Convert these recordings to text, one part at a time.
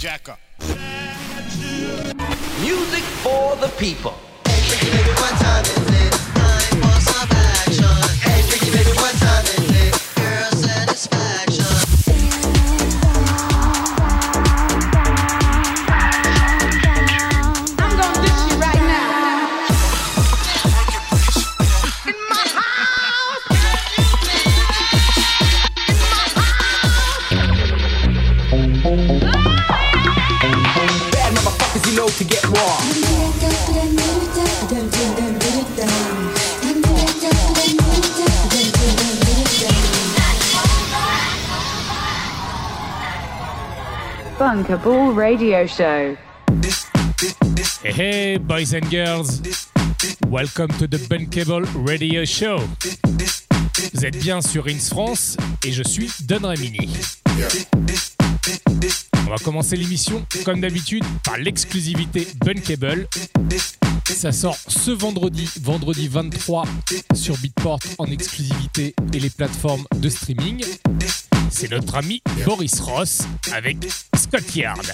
Jack up. Music for the people. Hey, hey, boys and girls. Welcome to the Bunkable Radio Show. Vous êtes bien sur Ins France et je suis Don Ramini. On va commencer l'émission, comme d'habitude, par l'exclusivité Bunkable. Ça sort ce vendredi, vendredi 23, sur Beatport en exclusivité et les plateformes de streaming. C'est notre ami Boris Ross avec Scott Yard.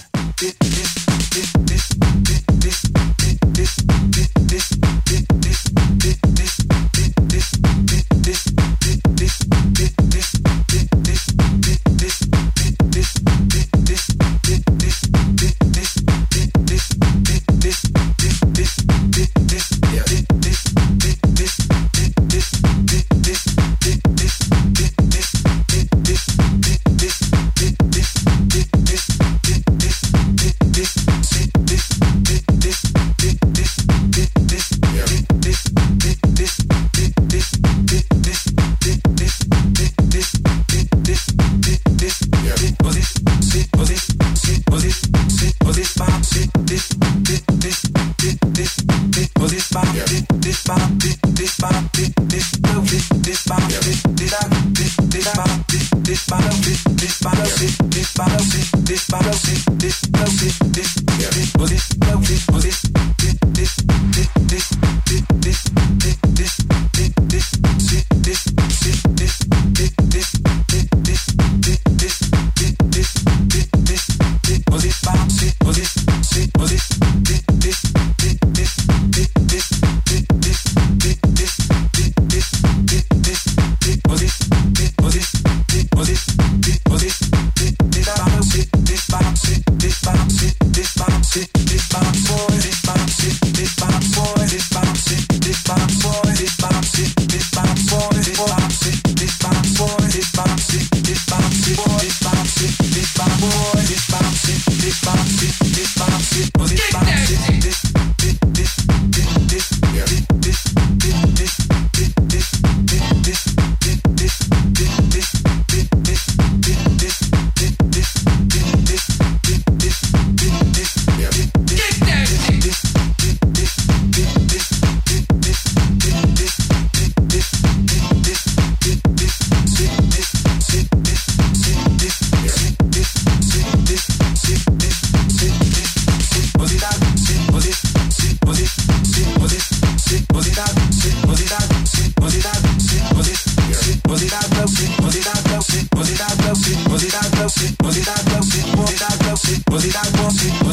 Was it that was it? Was it that was it? Was it that was it? Was it that was it? Was it that was I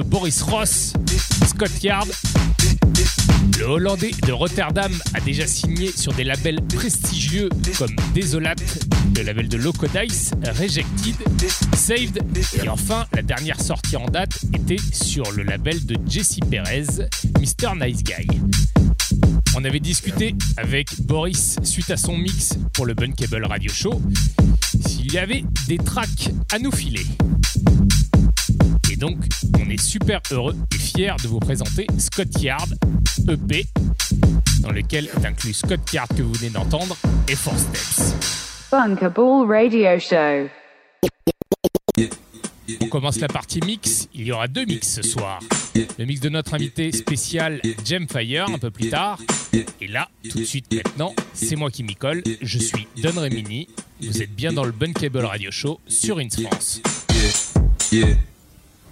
Boris Ross, Scott Yard. Le Hollandais de Rotterdam a déjà signé sur des labels prestigieux comme Desolate, le label de Locodice, Rejected, Saved, et enfin la dernière sortie en date était sur le label de Jesse Perez, Mr. Nice Guy. On avait discuté avec Boris suite à son mix pour le Bunkable Radio Show s'il y avait des tracks à nous filer donc, on est super heureux et fiers de vous présenter Scott Yard EP, dans lequel est inclus Scott Yard que vous venez d'entendre et Four Steps. Radio Show. On commence la partie mix. Il y aura deux mix ce soir. Le mix de notre invité spécial Gemfire un peu plus tard. Et là, tout de suite maintenant, c'est moi qui m'y colle. Je suis Don Remini. Vous êtes bien dans le Bun Cable Radio Show sur In France.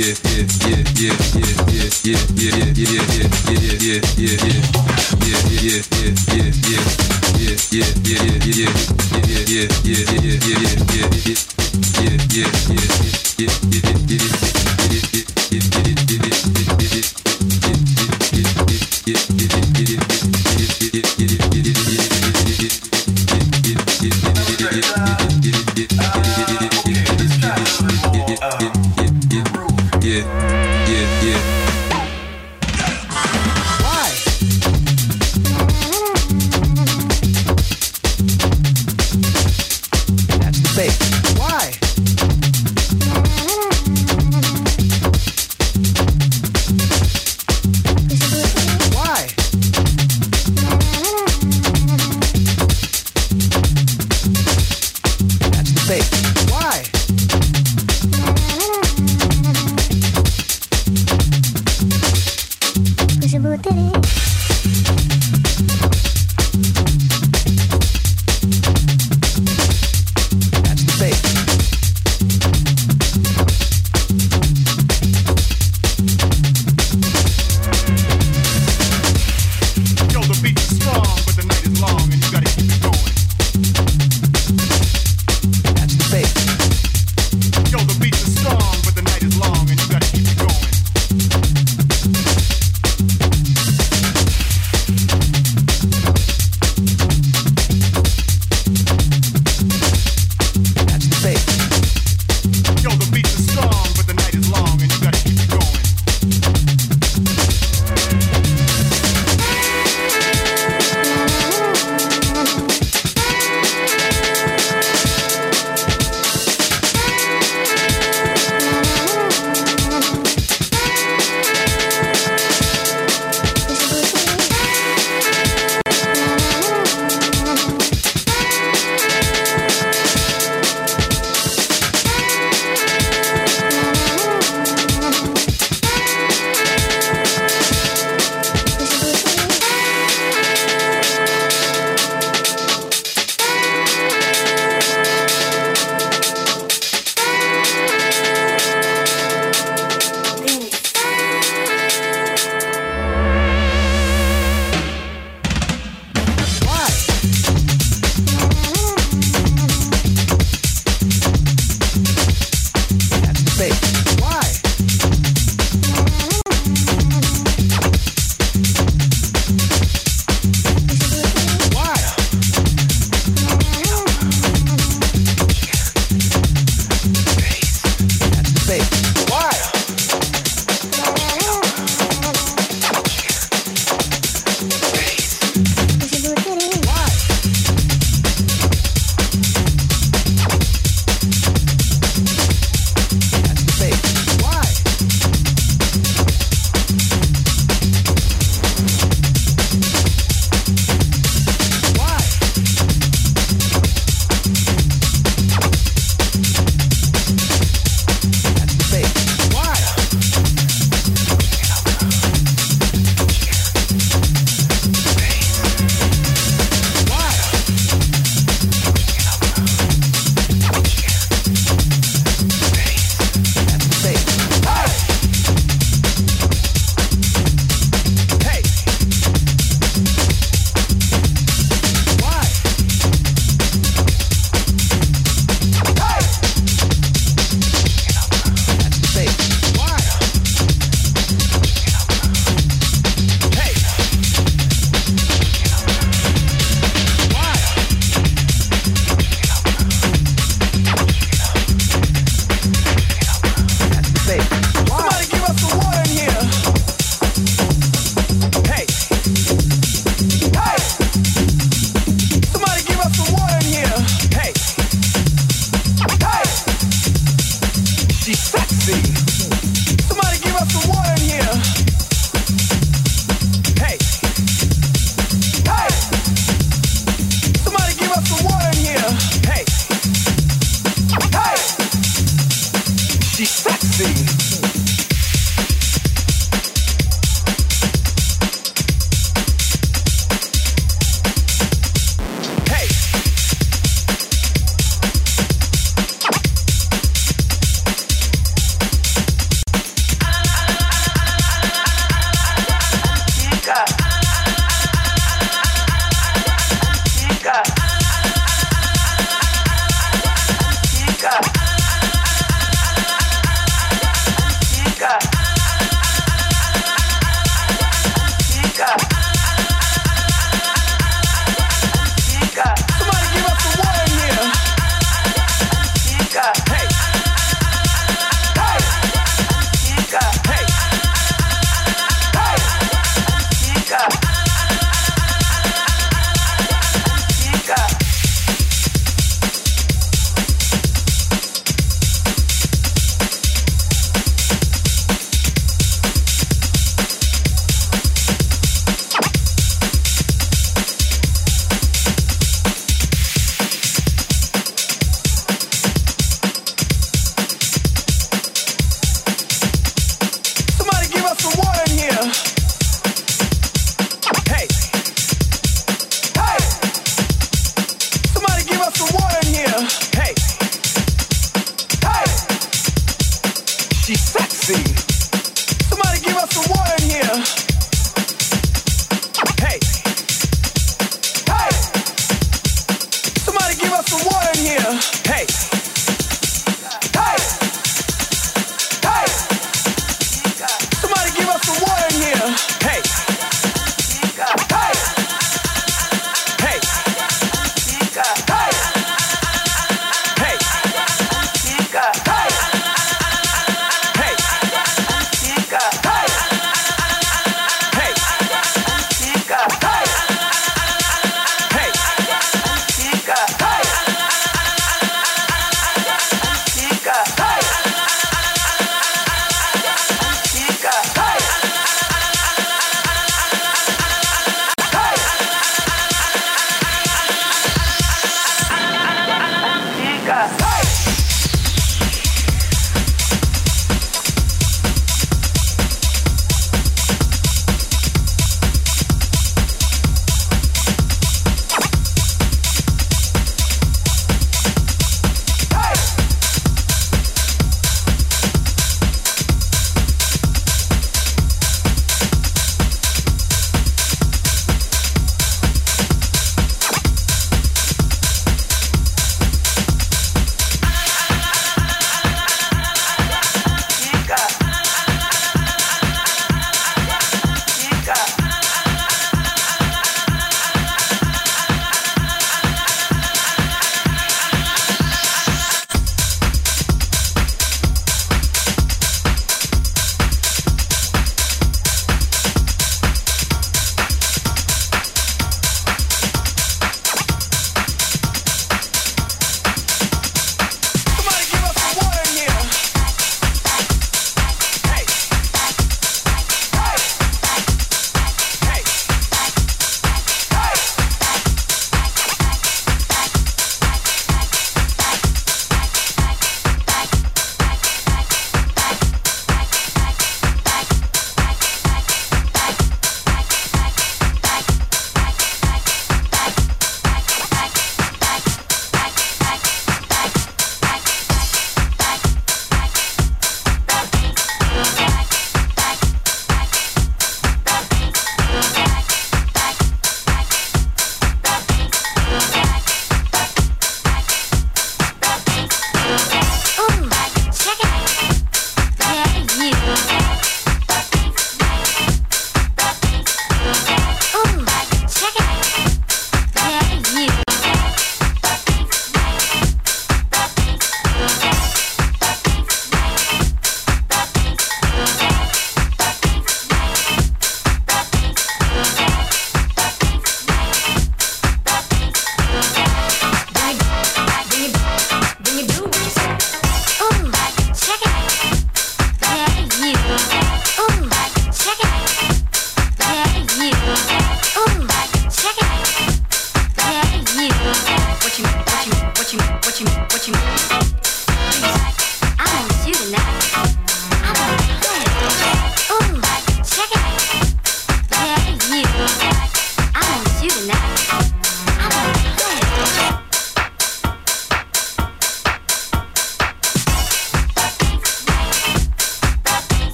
yeah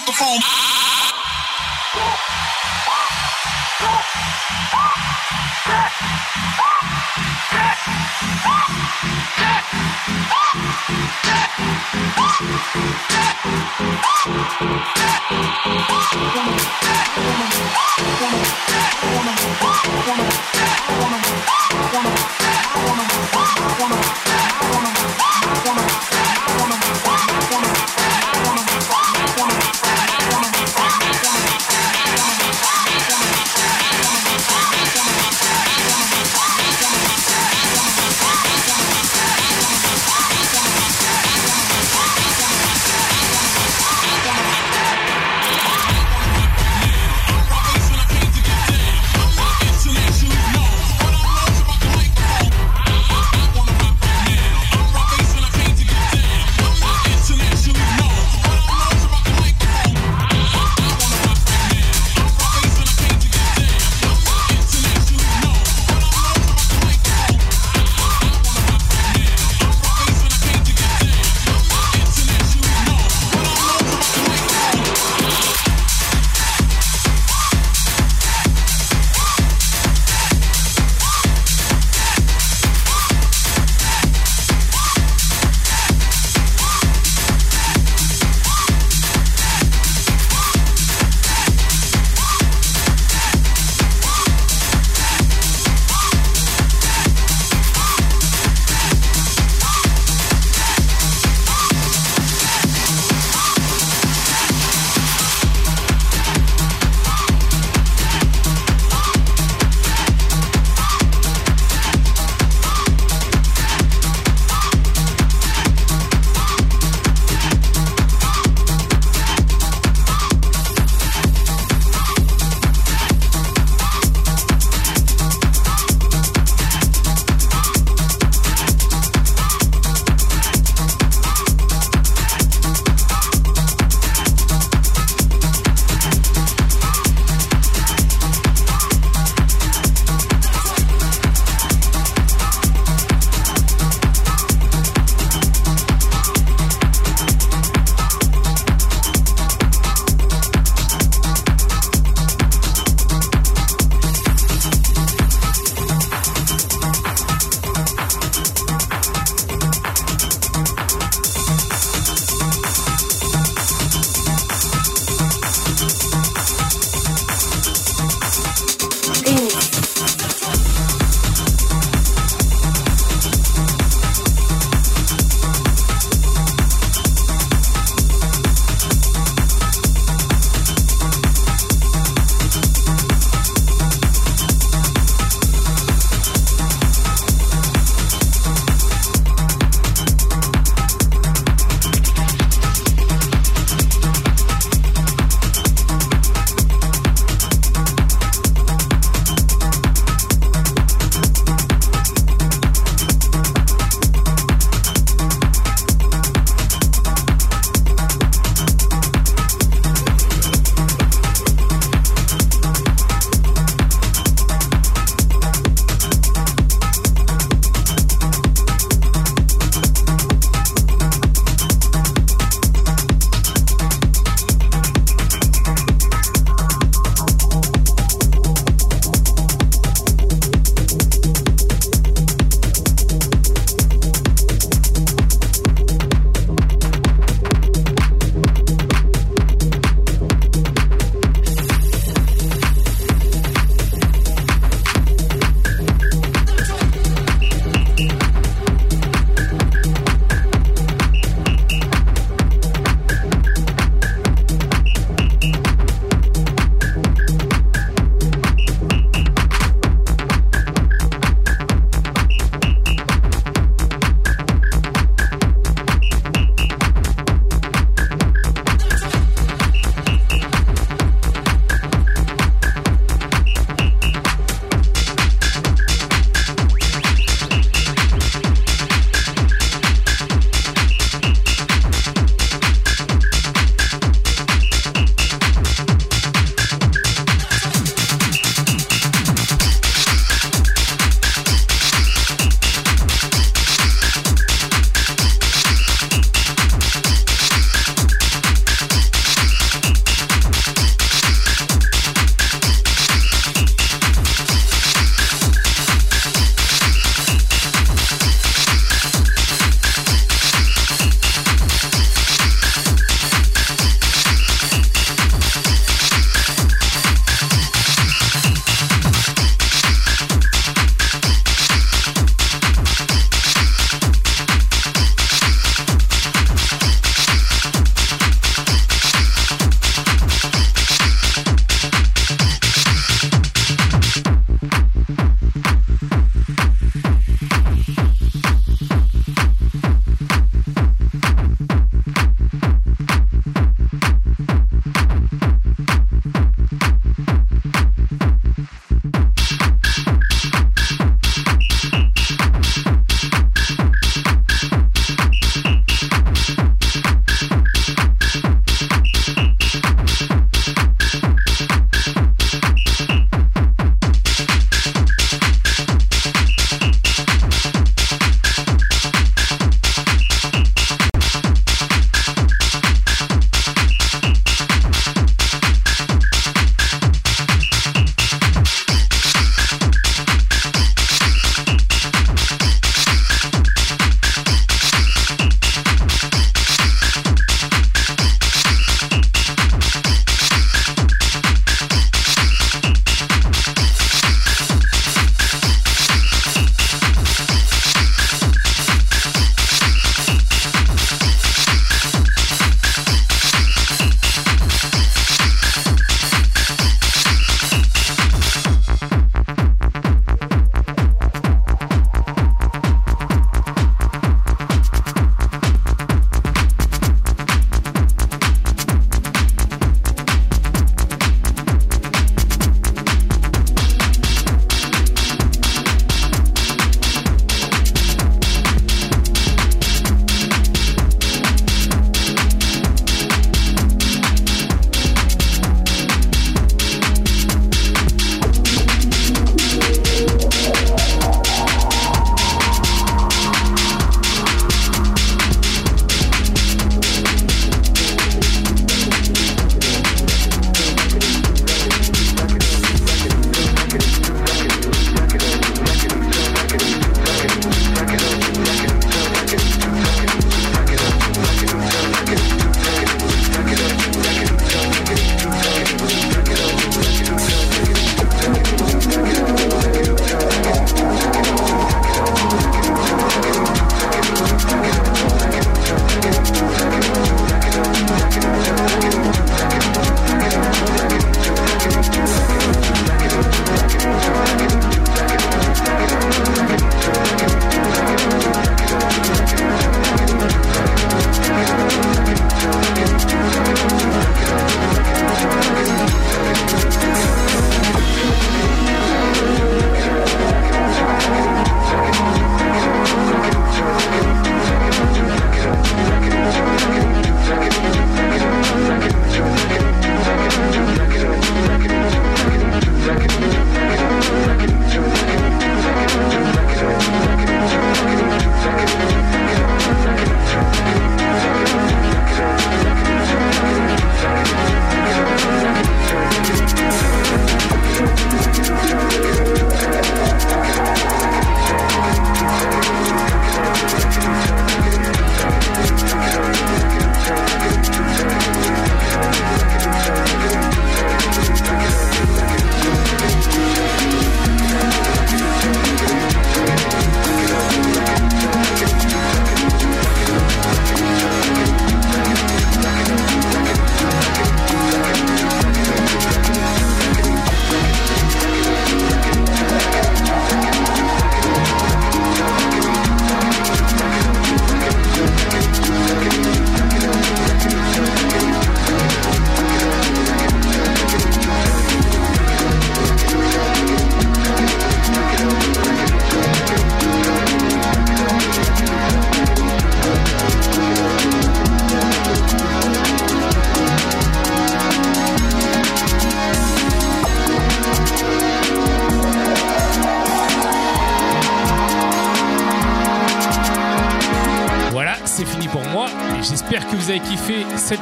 microphone.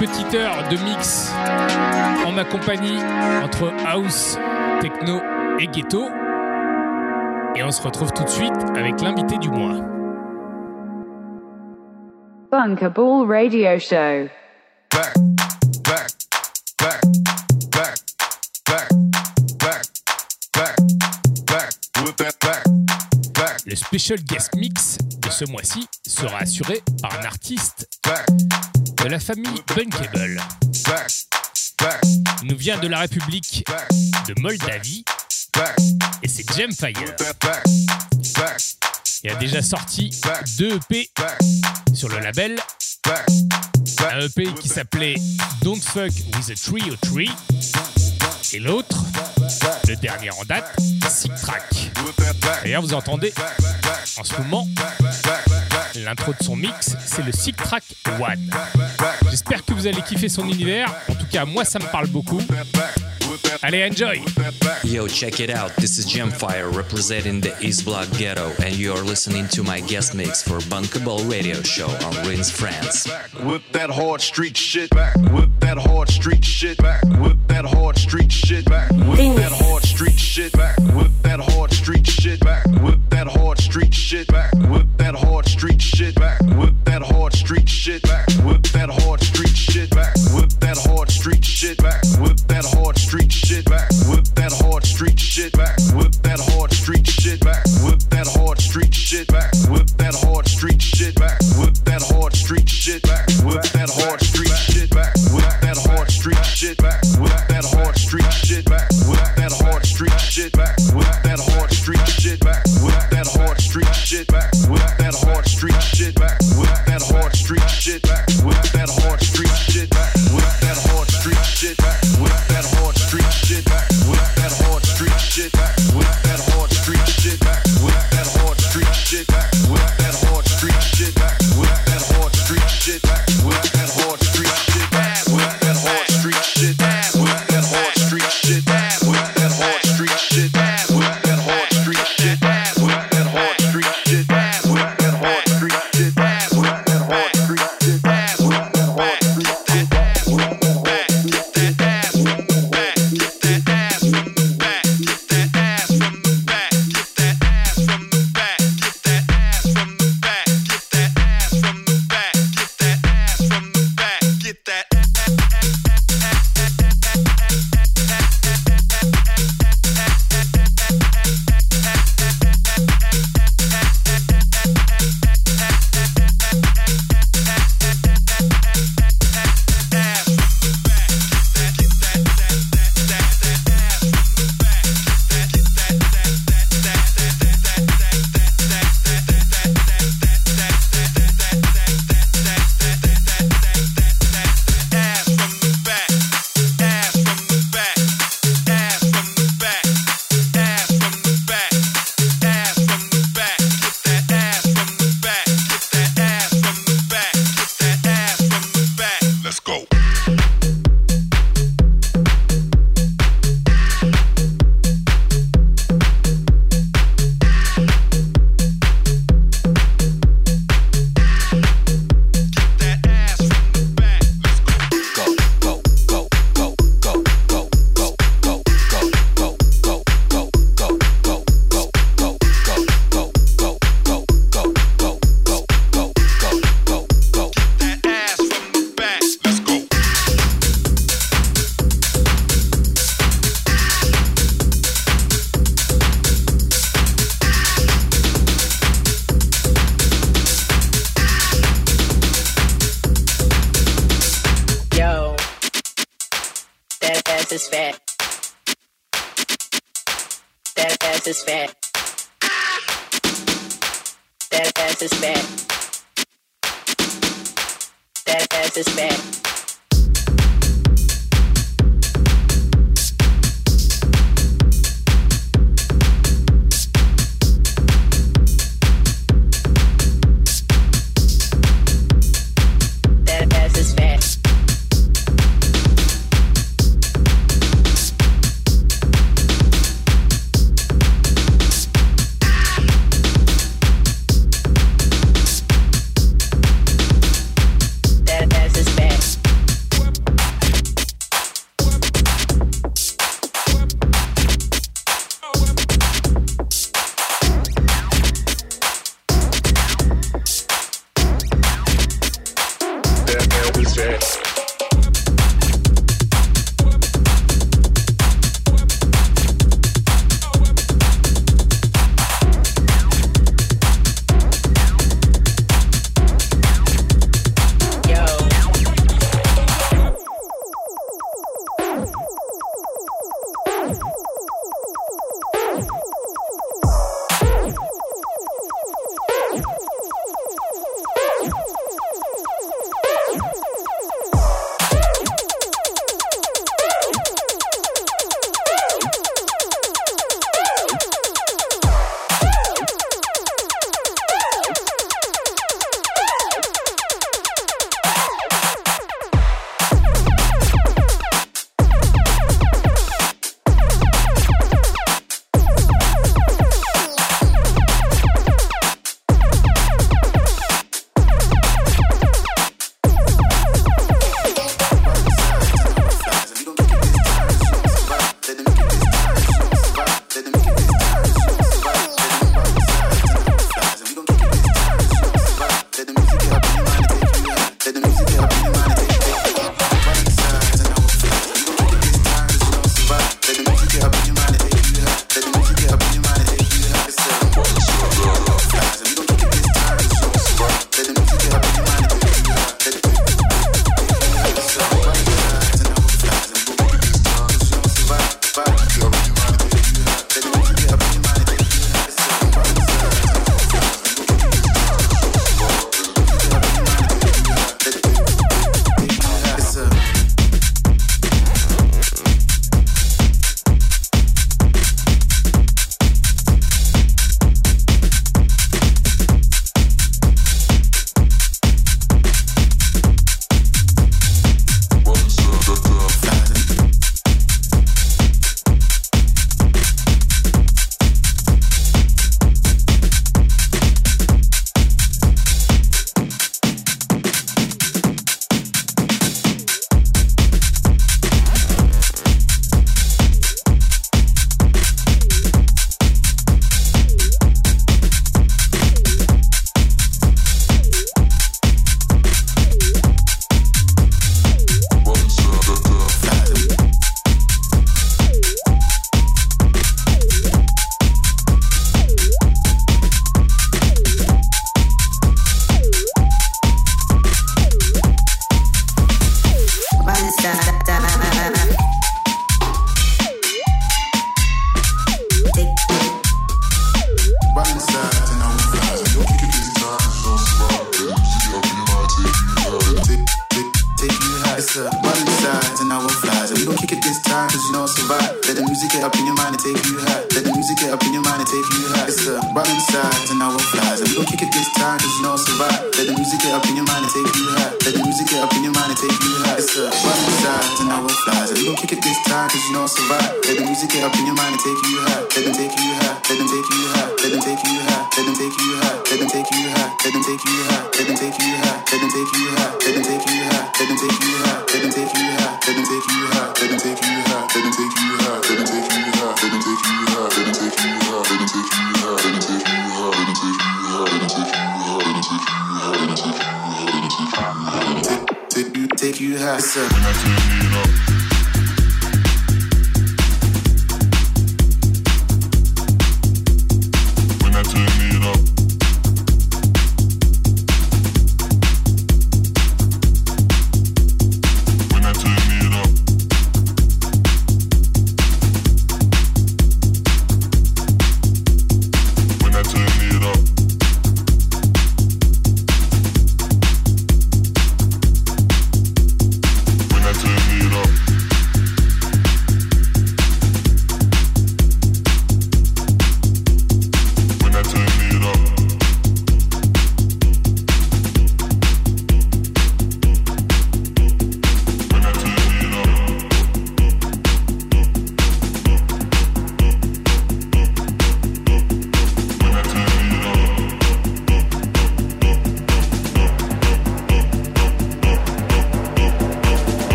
petite heure de mix en ma compagnie entre house, techno et ghetto. Et on se retrouve tout de suite avec l'invité du mois. Bunker Ball Radio Show. Le special guest mix de ce mois-ci sera assuré par un artiste de la famille Bunkable. Il nous vient de la République de Moldavie et c'est Gemfire. Il a déjà sorti deux EP sur le label. Un EP qui s'appelait Don't Fuck with a Tree or Tree. Et l'autre, le dernier en date, Sick Track. D'ailleurs, vous entendez en ce moment l'intro de son mix, c'est le Sick Track One. J'espère que vous allez kiffer son univers. En tout cas, moi, ça me parle beaucoup. Allez, enjoy! Yo, check it out. This is Gemfire representing the East Block Ghetto, and you are listening to my guest mix for Bunkable Radio Show on Rins France. With that hard street shit back. With that hard street shit back. With that hard street shit back. With that hard street shit back. With that hard street shit back. With that hard street shit back. With that hard street shit back. With that hard street shit back. That hard street shit back. With that hard street shit back. With that hard street shit back. With that hard street shit back. With that hard street shit back. With that hard street shit back. With that hard street shit back. Ass is fat. That ass is fat. That ass is fat. That ass is fat.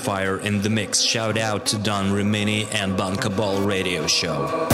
Fire in the mix. Shout out to Don Rimini and Bon Cabal Radio Show.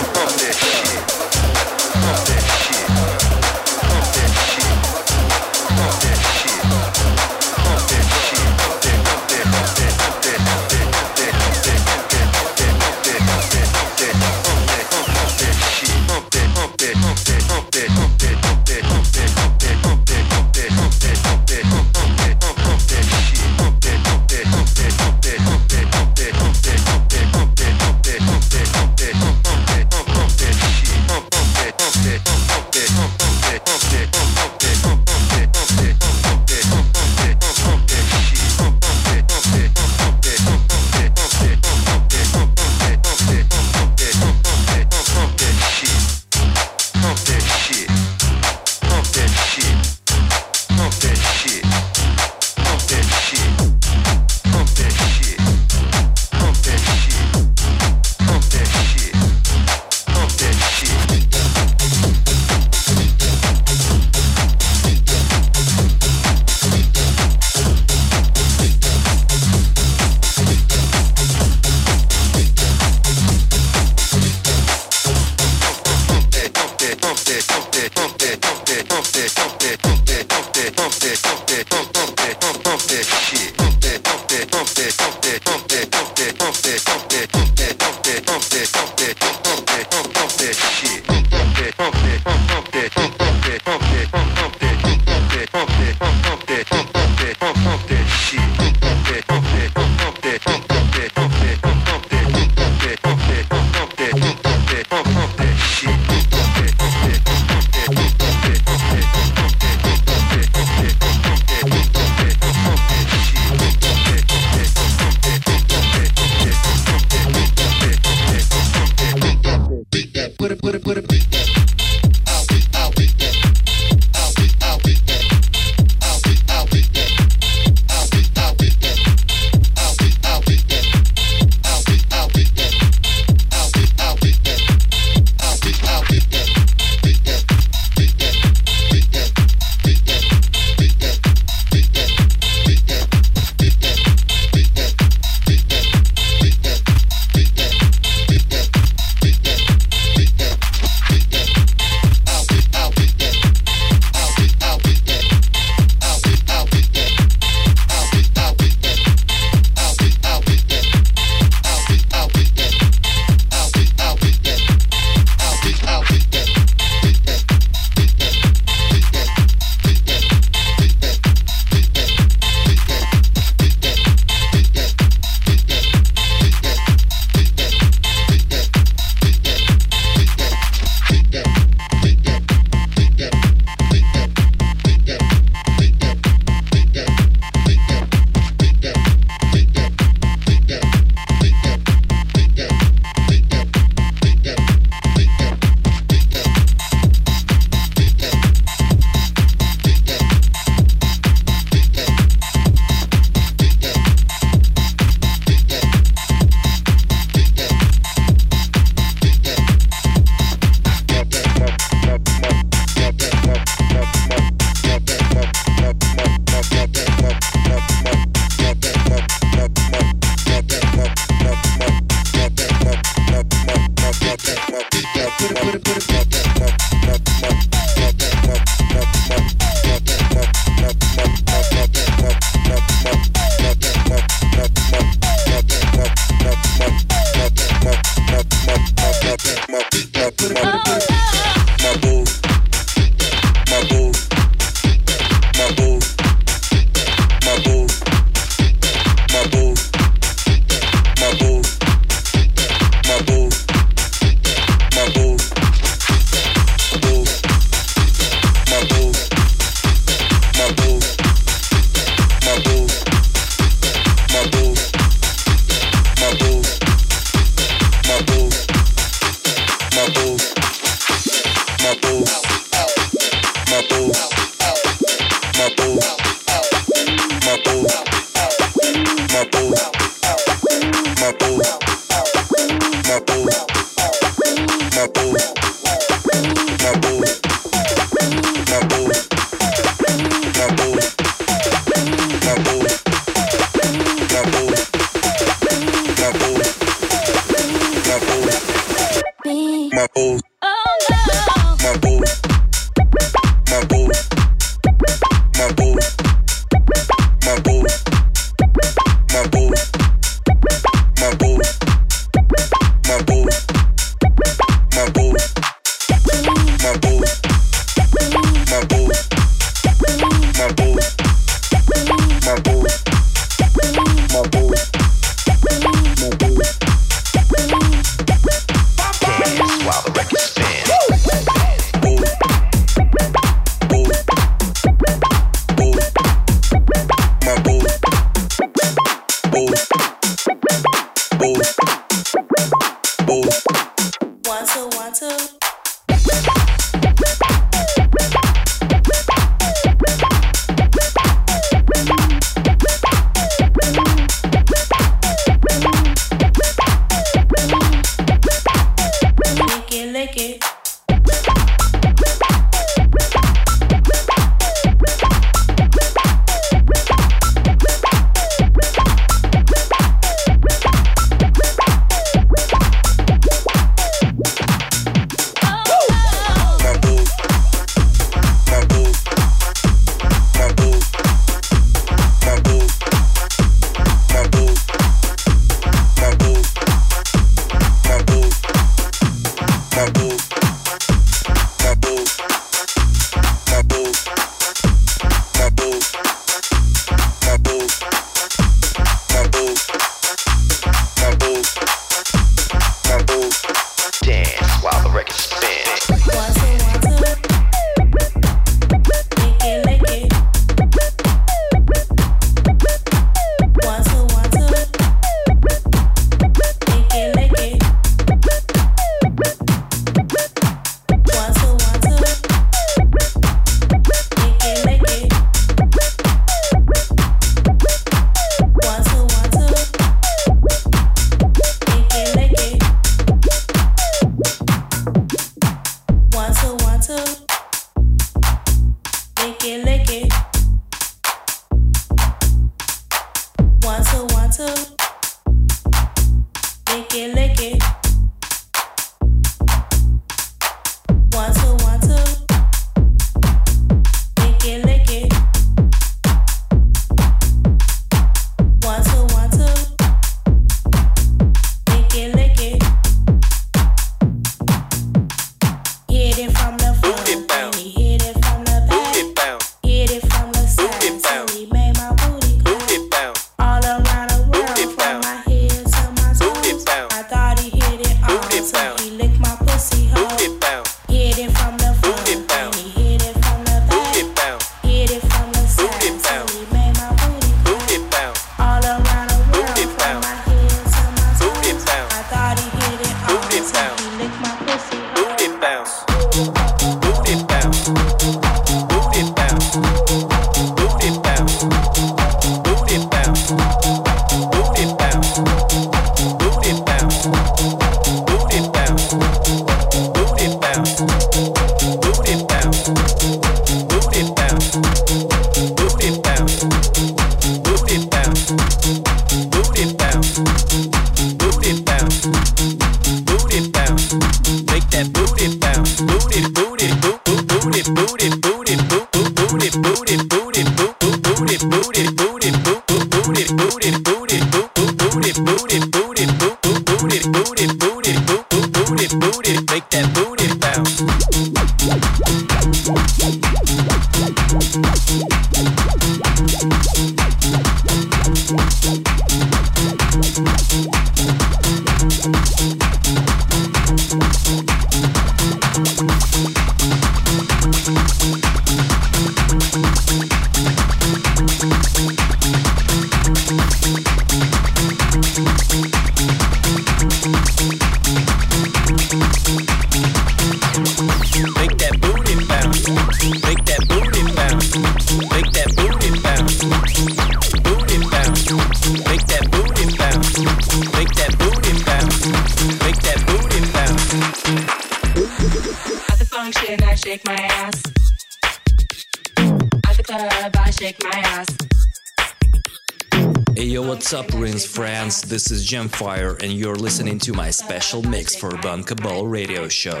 Gemfire, and you're listening to my special mix for Bunker Ball Radio Show.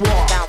walk.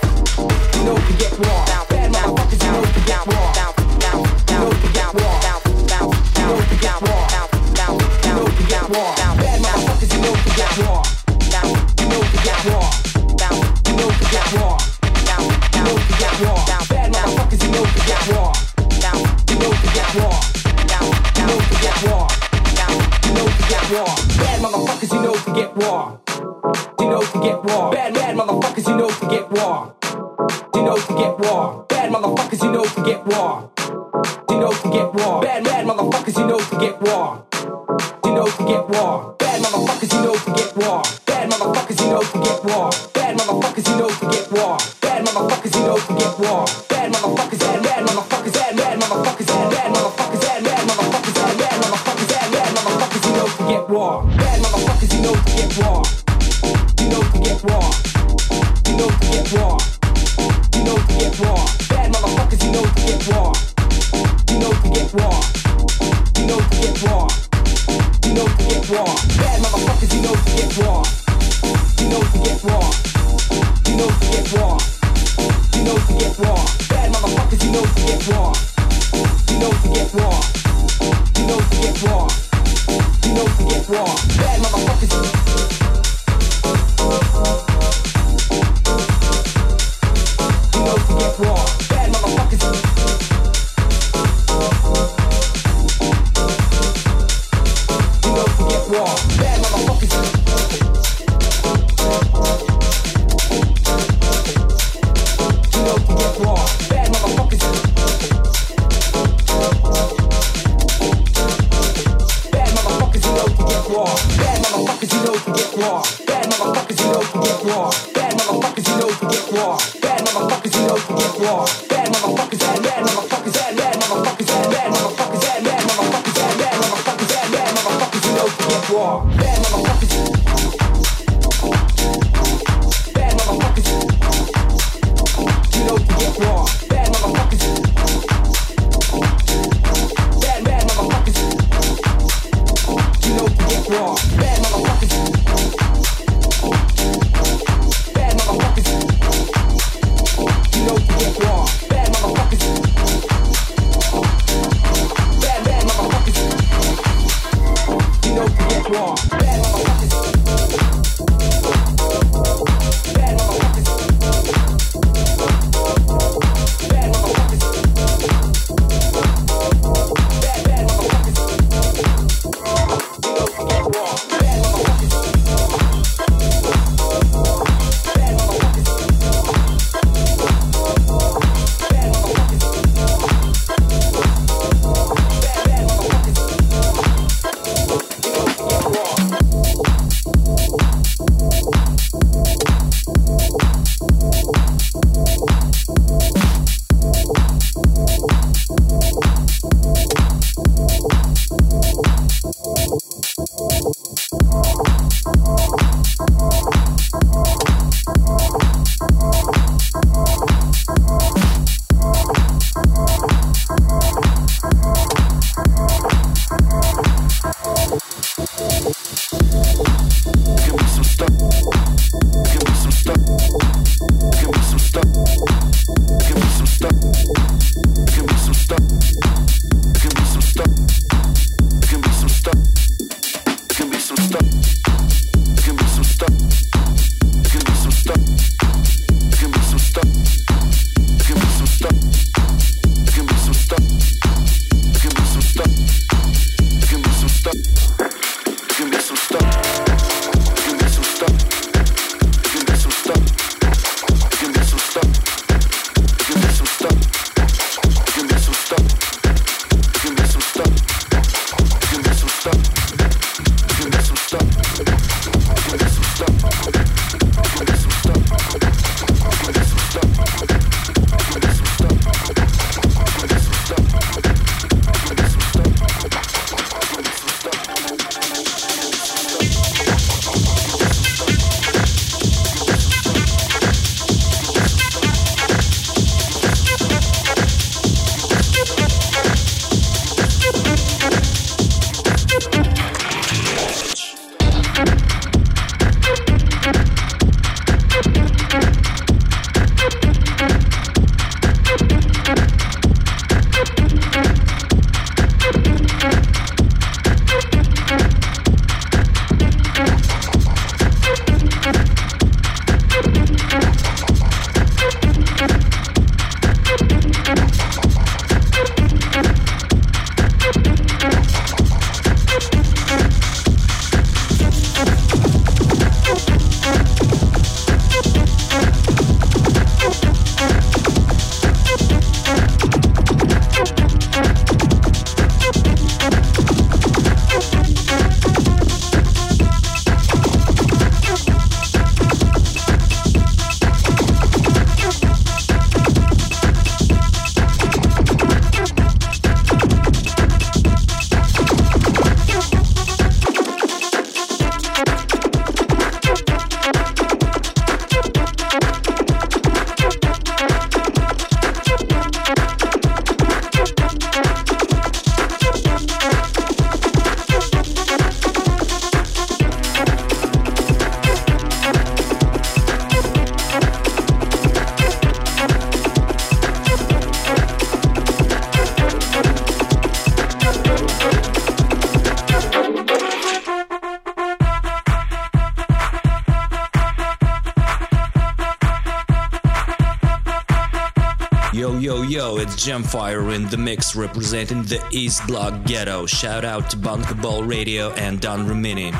Gemfire in the mix representing the East Block Ghetto. Shout out to Bunkable Radio and Don Romini.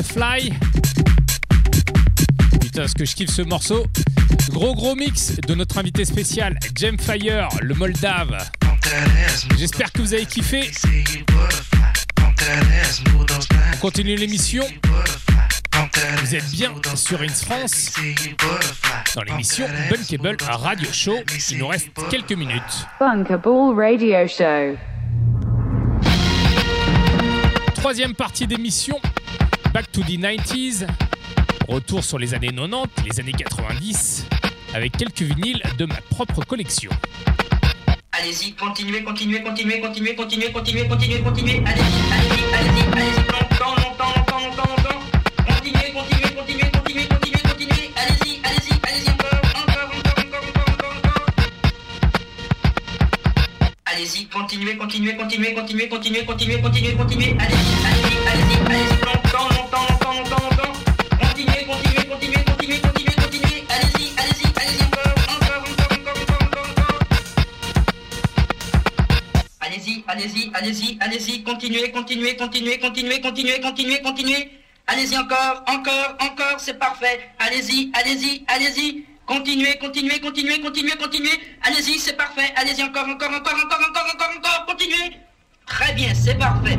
Butterfly. Putain, ce que je kiffe ce morceau? Gros gros mix de notre invité spécial, Jem Fire, le Moldave. J'espère que vous avez kiffé. On continue l'émission. Vous êtes bien sur Ins France dans l'émission Bunkable Radio Show. Il nous reste quelques minutes. Bunkable Radio Show. Troisième partie d'émission, Back to the 90s. Retour sur les années 90, les années 90, avec quelques vinyles de ma propre collection. Allez-y, continuez, continuez, continuez, continuez, continuez, continuez, continuez, continuez. Allez-y, allez-y, allez-y, allez-y, longtemps, longtemps, longtemps, longtemps, longtemps. Continuez, continuez, continuez, continuez, continuez, continuez. Allez-y, allez-y, allez-y encore, encore, encore, encore, encore, encore, encore. Allez-y, continuez, continuez, continuez, continuez, continuez, continuez, continuez, continuez. Allez-y, allez-y, allez-y, allez-y, allez-y, allez-y, continuez, continuez, continuez, continuez, continuez, continuez, continuez. Allez-y encore, encore, encore, c'est parfait. Allez-y, allez-y, allez-y. Continuez, continuez, continuez, continuez, continuez. Allez-y, c'est parfait. Allez-y encore, encore, encore, encore, encore, encore, encore, continuez. Très bien, c'est parfait.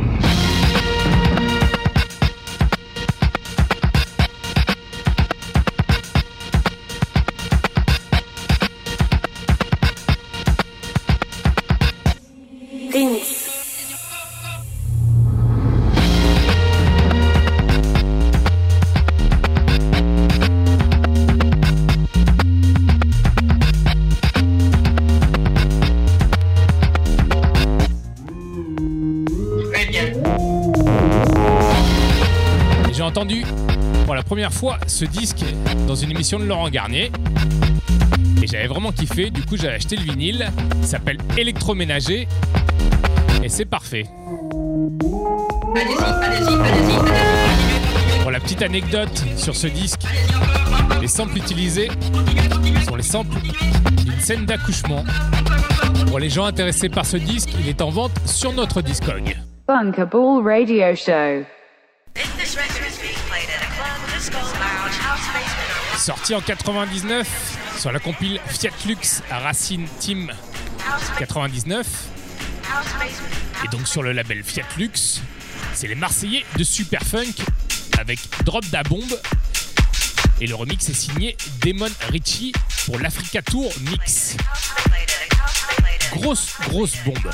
Première fois ce disque dans une émission de Laurent Garnier. Et j'avais vraiment kiffé, du coup j'ai acheté le vinyle. Il s'appelle Électroménager. Et c'est parfait. Allez-y, allez-y, allez-y, allez-y. Pour la petite anecdote sur ce disque, les samples utilisés sont les samples d'une scène d'accouchement. Pour les gens intéressés par ce disque, il est en vente sur notre Discog. Bunkable Radio Show. Sorti en 99 sur la compile Fiat Lux Racine Team 99 house basement. et donc sur le label Fiat Lux, c'est les Marseillais de Superfunk avec Drop da Bombe et le remix est signé Damon Ritchie pour l'Africa Tour Mix. Grosse grosse bombe.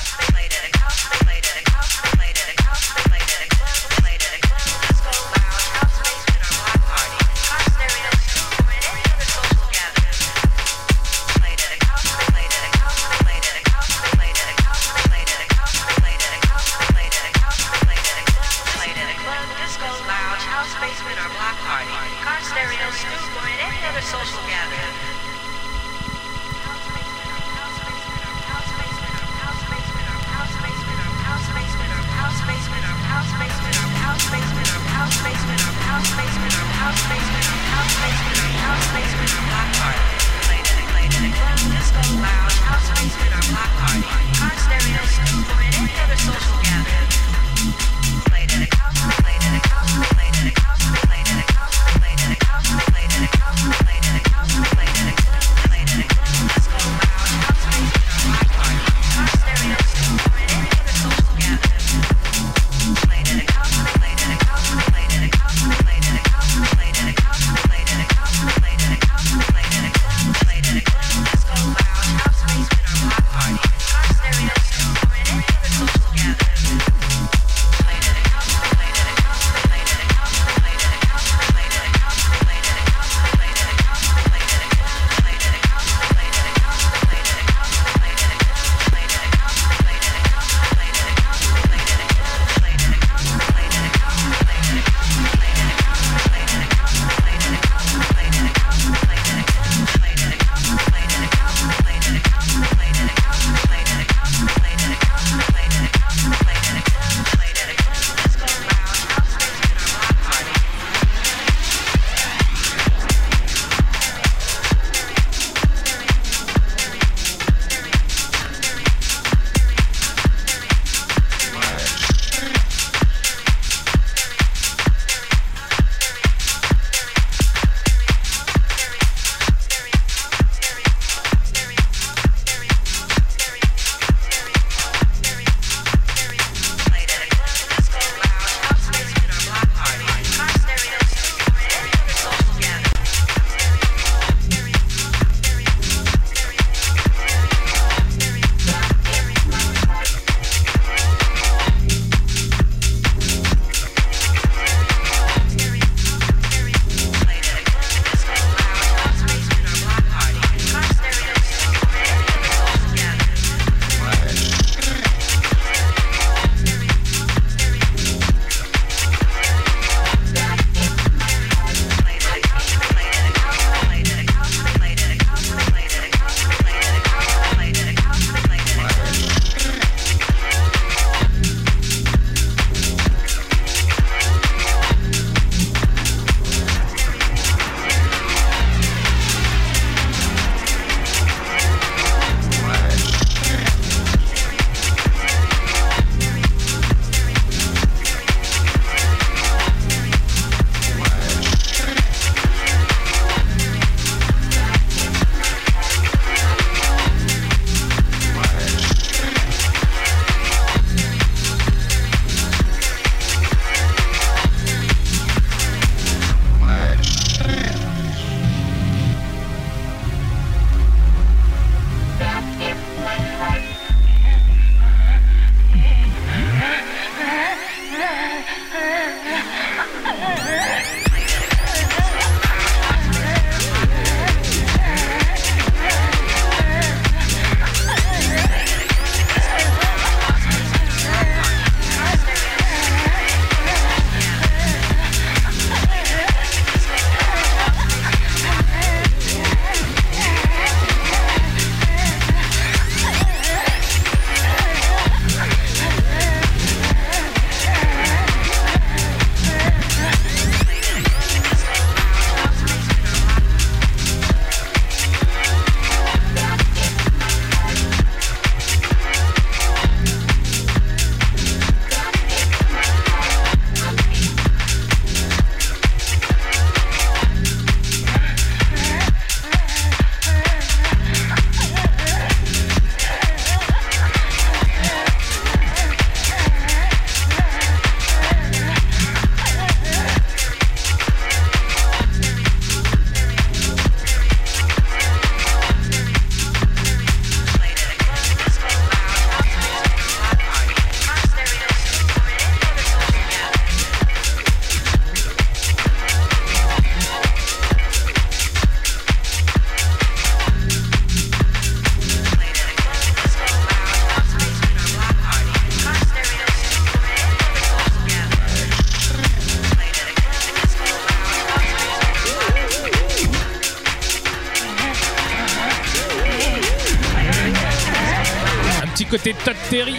Todd Terry.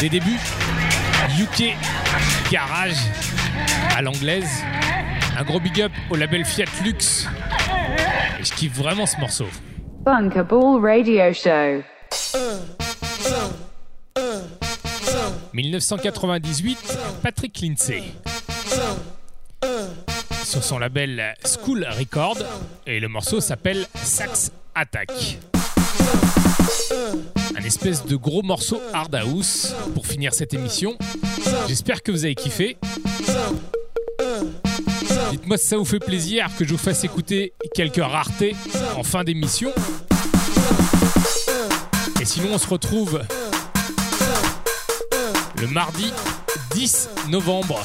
Des débuts UK Garage à l'anglaise. Un gros big up au label Fiat Lux. Et je kiffe vraiment ce morceau. Bunkerball Radio Show. 1998, Patrick Lindsay. Sur son label School Record. Et le morceau s'appelle Sax Attack. Un espèce de gros morceau hard house pour finir cette émission. J'espère que vous avez kiffé. Dites-moi si ça vous fait plaisir que je vous fasse écouter quelques raretés en fin d'émission. Et sinon, on se retrouve le mardi 10 novembre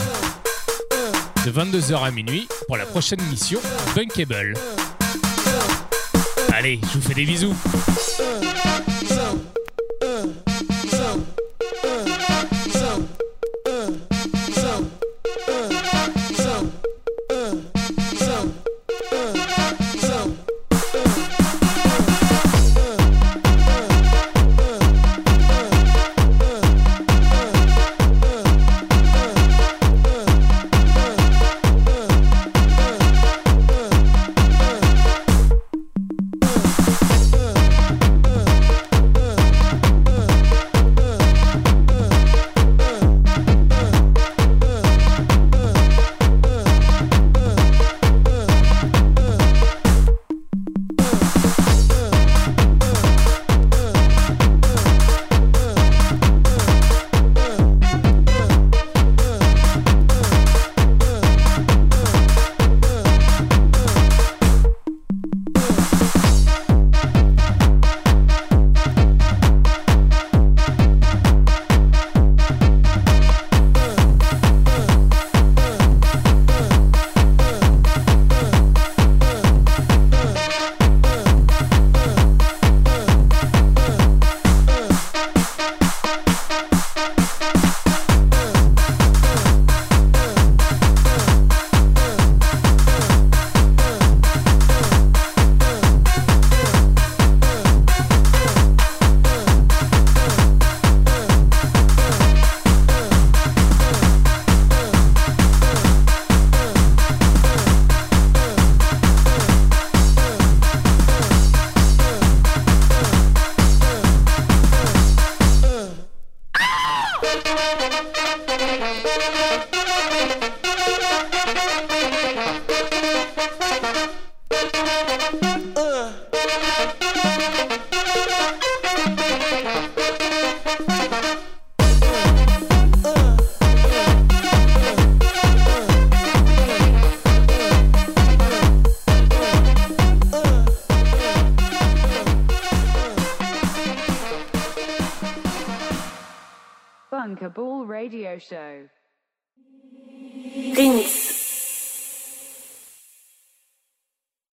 de 22h à minuit pour la prochaine émission Bunkable. Allez, je vous fais des bisous.